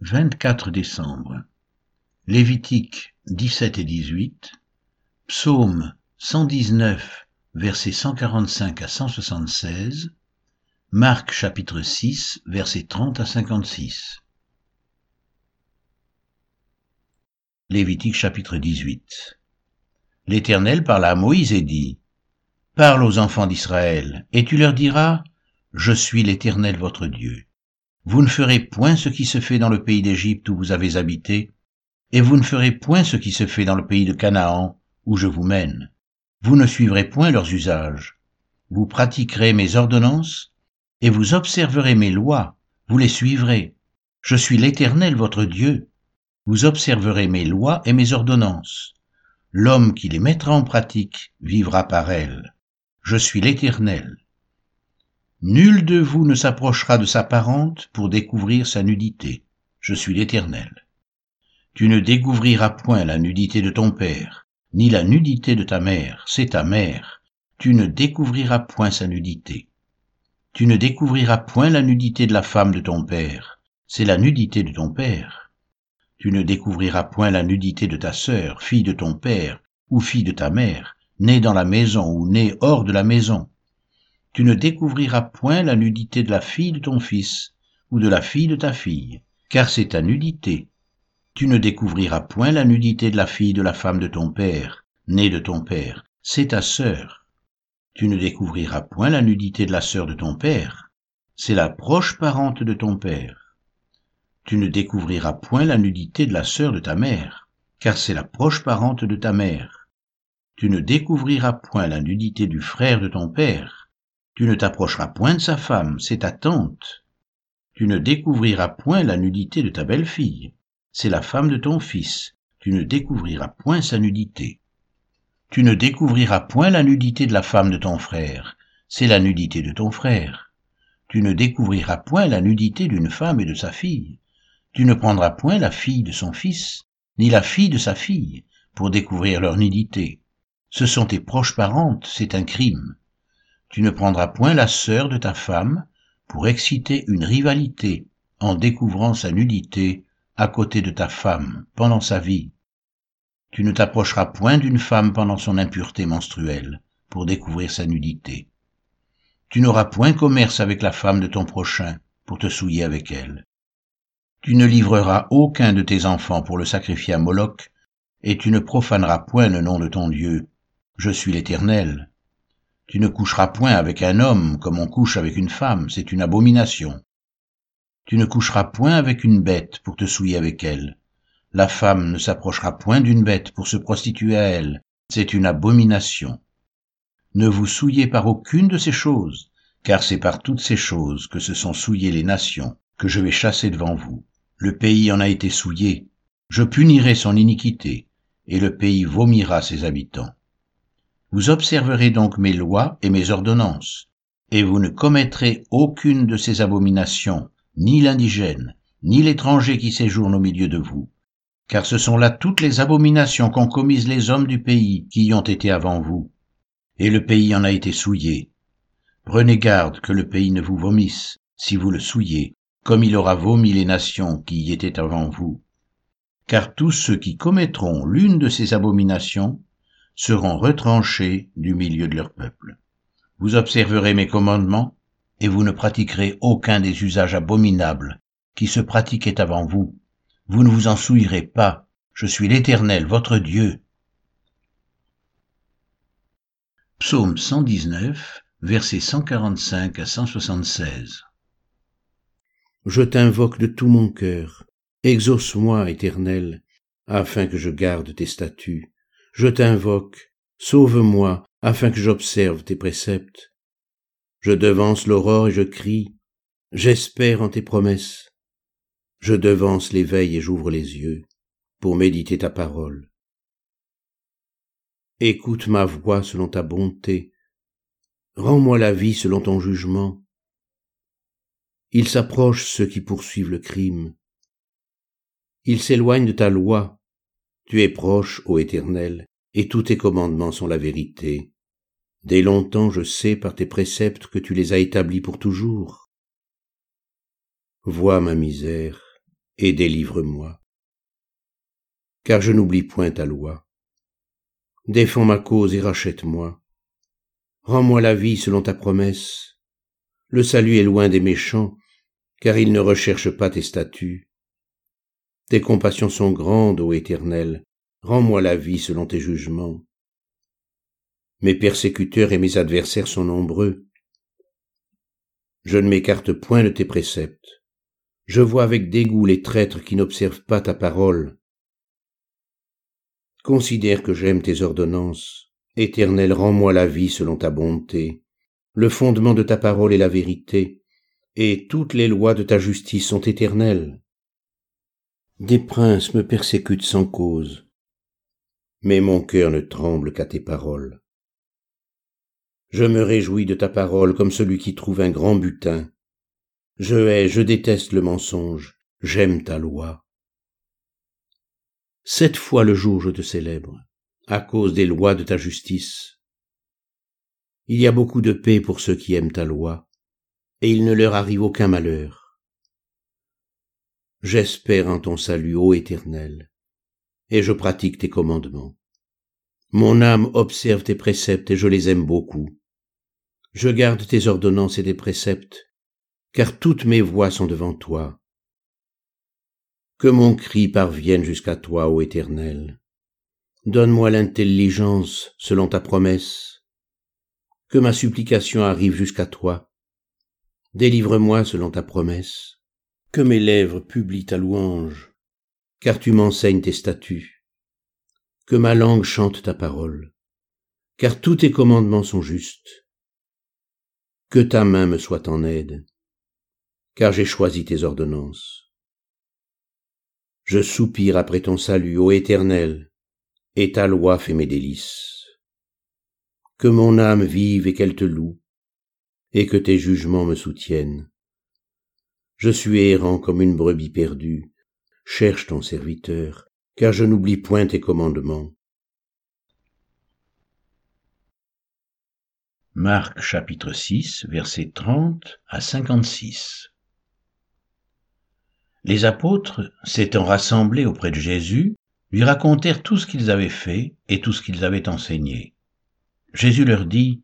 24 décembre. Lévitique 17 et 18, Psaume 119, versets 145 à 176, Marc chapitre 6, versets 30 à 56. Lévitique chapitre 18. L'Éternel parla à Moïse et dit, Parle aux enfants d'Israël, et tu leur diras, Je suis l'Éternel votre Dieu. Vous ne ferez point ce qui se fait dans le pays d'Égypte où vous avez habité, et vous ne ferez point ce qui se fait dans le pays de Canaan où je vous mène. Vous ne suivrez point leurs usages. Vous pratiquerez mes ordonnances, et vous observerez mes lois, vous les suivrez. Je suis l'Éternel votre Dieu. Vous observerez mes lois et mes ordonnances. L'homme qui les mettra en pratique vivra par elles. Je suis l'Éternel. Nul de vous ne s'approchera de sa parente pour découvrir sa nudité. Je suis l'Éternel. Tu ne découvriras point la nudité de ton père, ni la nudité de ta mère, c'est ta mère. Tu ne découvriras point sa nudité. Tu ne découvriras point la nudité de la femme de ton père, c'est la nudité de ton père. Tu ne découvriras point la nudité de ta sœur, fille de ton père, ou fille de ta mère, née dans la maison ou née hors de la maison, tu ne découvriras point la nudité de la fille de ton fils, ou de la fille de ta fille, car c'est ta nudité. Tu ne découvriras point la nudité de la fille de la femme de ton père, née de ton père, c'est ta sœur. Tu ne découvriras point la nudité de la sœur de ton père, c'est la proche parente de ton père. Tu ne découvriras point la nudité de la sœur de ta mère, car c'est la proche parente de ta mère. Tu ne découvriras point la nudité du frère de ton père, tu ne t'approcheras point de sa femme, c'est ta tante. Tu ne découvriras point la nudité de ta belle-fille, c'est la femme de ton fils. Tu ne découvriras point sa nudité. Tu ne découvriras point la nudité de la femme de ton frère, c'est la nudité de ton frère. Tu ne découvriras point la nudité d'une femme et de sa fille. Tu ne prendras point la fille de son fils, ni la fille de sa fille, pour découvrir leur nudité. Ce sont tes proches parentes, c'est un crime tu ne prendras point la sœur de ta femme pour exciter une rivalité en découvrant sa nudité à côté de ta femme pendant sa vie. Tu ne t'approcheras point d'une femme pendant son impureté menstruelle pour découvrir sa nudité. Tu n'auras point commerce avec la femme de ton prochain pour te souiller avec elle. Tu ne livreras aucun de tes enfants pour le sacrifier à Moloch, et tu ne profaneras point le nom de ton Dieu. Je suis l'Éternel. Tu ne coucheras point avec un homme comme on couche avec une femme, c'est une abomination. Tu ne coucheras point avec une bête pour te souiller avec elle. La femme ne s'approchera point d'une bête pour se prostituer à elle, c'est une abomination. Ne vous souillez par aucune de ces choses, car c'est par toutes ces choses que se sont souillées les nations, que je vais chasser devant vous. Le pays en a été souillé, je punirai son iniquité, et le pays vomira ses habitants. Vous observerez donc mes lois et mes ordonnances, et vous ne commettrez aucune de ces abominations, ni l'indigène, ni l'étranger qui séjourne au milieu de vous, car ce sont là toutes les abominations qu'ont commises les hommes du pays qui y ont été avant vous, et le pays en a été souillé. Prenez garde que le pays ne vous vomisse, si vous le souillez, comme il aura vomi les nations qui y étaient avant vous. Car tous ceux qui commettront l'une de ces abominations seront retranchés du milieu de leur peuple. Vous observerez mes commandements, et vous ne pratiquerez aucun des usages abominables qui se pratiquaient avant vous. Vous ne vous en souillerez pas. Je suis l'Éternel, votre Dieu. Psaume 119, versets 145 à 176. Je t'invoque de tout mon cœur. Exauce-moi, Éternel, afin que je garde tes statuts je t'invoque, sauve-moi, afin que j'observe tes préceptes. Je devance l'aurore et je crie, j'espère en tes promesses. Je devance l'éveil et j'ouvre les yeux pour méditer ta parole. Écoute ma voix selon ta bonté, rends-moi la vie selon ton jugement. Ils s'approchent ceux qui poursuivent le crime. Ils s'éloignent de ta loi, tu es proche, ô Éternel, et tous tes commandements sont la vérité. Dès longtemps je sais par tes préceptes que tu les as établis pour toujours. Vois ma misère, et délivre-moi. Car je n'oublie point ta loi. Défends ma cause et rachète-moi. Rends-moi la vie selon ta promesse. Le salut est loin des méchants, car ils ne recherchent pas tes statuts. Tes compassions sont grandes, ô Éternel, rends-moi la vie selon tes jugements. Mes persécuteurs et mes adversaires sont nombreux. Je ne m'écarte point de tes préceptes. Je vois avec dégoût les traîtres qui n'observent pas ta parole. Considère que j'aime tes ordonnances. Éternel, rends-moi la vie selon ta bonté. Le fondement de ta parole est la vérité, et toutes les lois de ta justice sont éternelles. Des princes me persécutent sans cause, mais mon cœur ne tremble qu'à tes paroles. Je me réjouis de ta parole comme celui qui trouve un grand butin. Je hais, je déteste le mensonge, j'aime ta loi. Sept fois le jour je te célèbre, à cause des lois de ta justice. Il y a beaucoup de paix pour ceux qui aiment ta loi, et il ne leur arrive aucun malheur. J'espère en ton salut, ô Éternel, et je pratique tes commandements. Mon âme observe tes préceptes et je les aime beaucoup. Je garde tes ordonnances et tes préceptes, car toutes mes voies sont devant toi. Que mon cri parvienne jusqu'à toi, ô Éternel. Donne-moi l'intelligence selon ta promesse. Que ma supplication arrive jusqu'à toi. Délivre-moi selon ta promesse. Que mes lèvres publient ta louange, car tu m'enseignes tes statuts que ma langue chante ta parole, car tous tes commandements sont justes. Que ta main me soit en aide, car j'ai choisi tes ordonnances. Je soupire après ton salut, ô Éternel, et ta loi fait mes délices. Que mon âme vive et qu'elle te loue, et que tes jugements me soutiennent. Je suis errant comme une brebis perdue, cherche ton serviteur, car je n'oublie point tes commandements. Marc chapitre 6, versets 30 à 56. Les apôtres, s'étant rassemblés auprès de Jésus, lui racontèrent tout ce qu'ils avaient fait et tout ce qu'ils avaient enseigné. Jésus leur dit,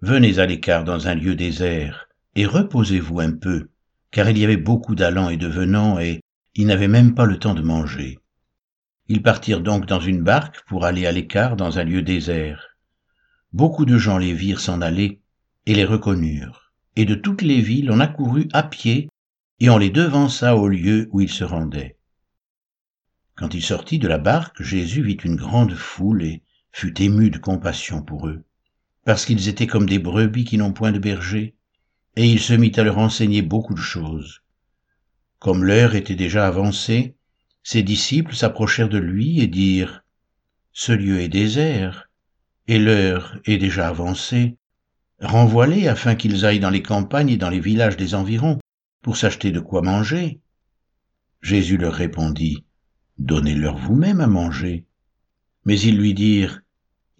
Venez à l'écart dans un lieu désert, et reposez-vous un peu, car il y avait beaucoup d'allants et de venants, et ils n'avaient même pas le temps de manger. Ils partirent donc dans une barque pour aller à l'écart dans un lieu désert. Beaucoup de gens les virent s'en aller et les reconnurent, et de toutes les villes on accourut à pied et on les devança au lieu où ils se rendaient. Quand il sortit de la barque, Jésus vit une grande foule et fut ému de compassion pour eux, parce qu'ils étaient comme des brebis qui n'ont point de berger, et il se mit à leur enseigner beaucoup de choses. Comme l'heure était déjà avancée, ses disciples s'approchèrent de lui et dirent, Ce lieu est désert, et l'heure est déjà avancée. Renvoie-les afin qu'ils aillent dans les campagnes et dans les villages des environs, pour s'acheter de quoi manger. Jésus leur répondit, Donnez-leur vous-même à manger. Mais ils lui dirent,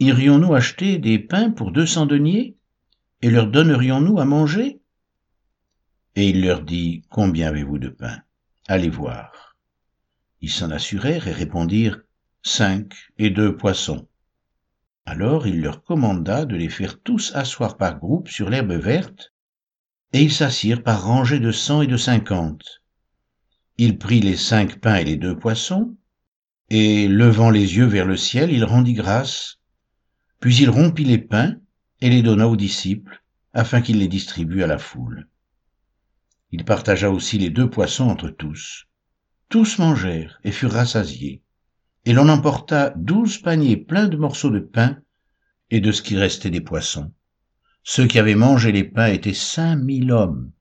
Irions-nous acheter des pains pour deux cents deniers, et leur donnerions-nous à manger? Et il leur dit, Combien avez-vous de pain? Allez voir. Ils s'en assurèrent et répondirent Cinq et deux poissons. Alors il leur commanda de les faire tous asseoir par groupes sur l'herbe verte, et ils s'assirent par rangées de cent et de cinquante. Il prit les cinq pains et les deux poissons, et levant les yeux vers le ciel, il rendit grâce, puis il rompit les pains et les donna aux disciples, afin qu'ils les distribuent à la foule. Il partagea aussi les deux poissons entre tous. Tous mangèrent et furent rassasiés, et l'on emporta douze paniers pleins de morceaux de pain et de ce qui restait des poissons. Ceux qui avaient mangé les pains étaient cinq mille hommes.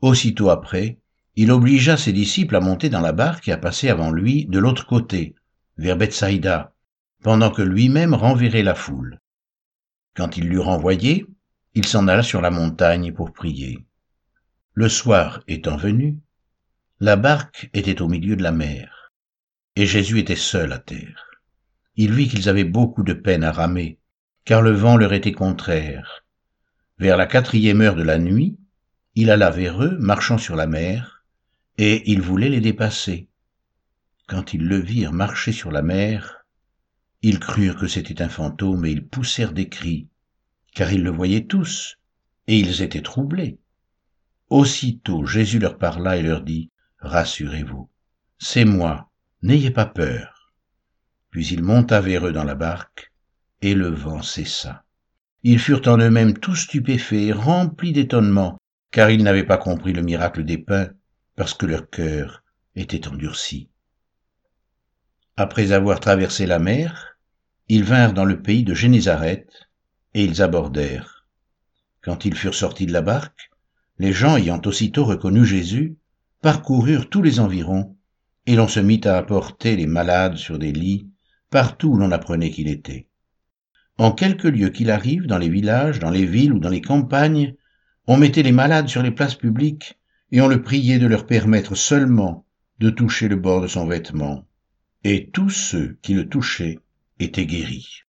Aussitôt après, il obligea ses disciples à monter dans la barque et à passer avant lui de l'autre côté, vers Bethsaïda, pendant que lui-même renverrait la foule. Quand il l'eut renvoyé, il s'en alla sur la montagne pour prier. Le soir étant venu, la barque était au milieu de la mer, et Jésus était seul à terre. Il vit qu'ils avaient beaucoup de peine à ramer, car le vent leur était contraire. Vers la quatrième heure de la nuit, il alla vers eux, marchant sur la mer, et ils voulaient les dépasser. Quand ils le virent marcher sur la mer, ils crurent que c'était un fantôme et ils poussèrent des cris, car ils le voyaient tous, et ils étaient troublés. Aussitôt Jésus leur parla et leur dit, Rassurez-vous, c'est moi, n'ayez pas peur. Puis il monta vers eux dans la barque, et le vent cessa. Ils furent en eux-mêmes tous stupéfaits, remplis d'étonnement, car ils n'avaient pas compris le miracle des pains, parce que leur cœur était endurci. Après avoir traversé la mer, ils vinrent dans le pays de Génézareth, et ils abordèrent. Quand ils furent sortis de la barque, les gens ayant aussitôt reconnu Jésus, parcoururent tous les environs, et l'on se mit à apporter les malades sur des lits, partout où l'on apprenait qu'il était. En quelque lieu qu'il arrive, dans les villages, dans les villes ou dans les campagnes, on mettait les malades sur les places publiques, et on le priait de leur permettre seulement de toucher le bord de son vêtement. Et tous ceux qui le touchaient étaient guéris.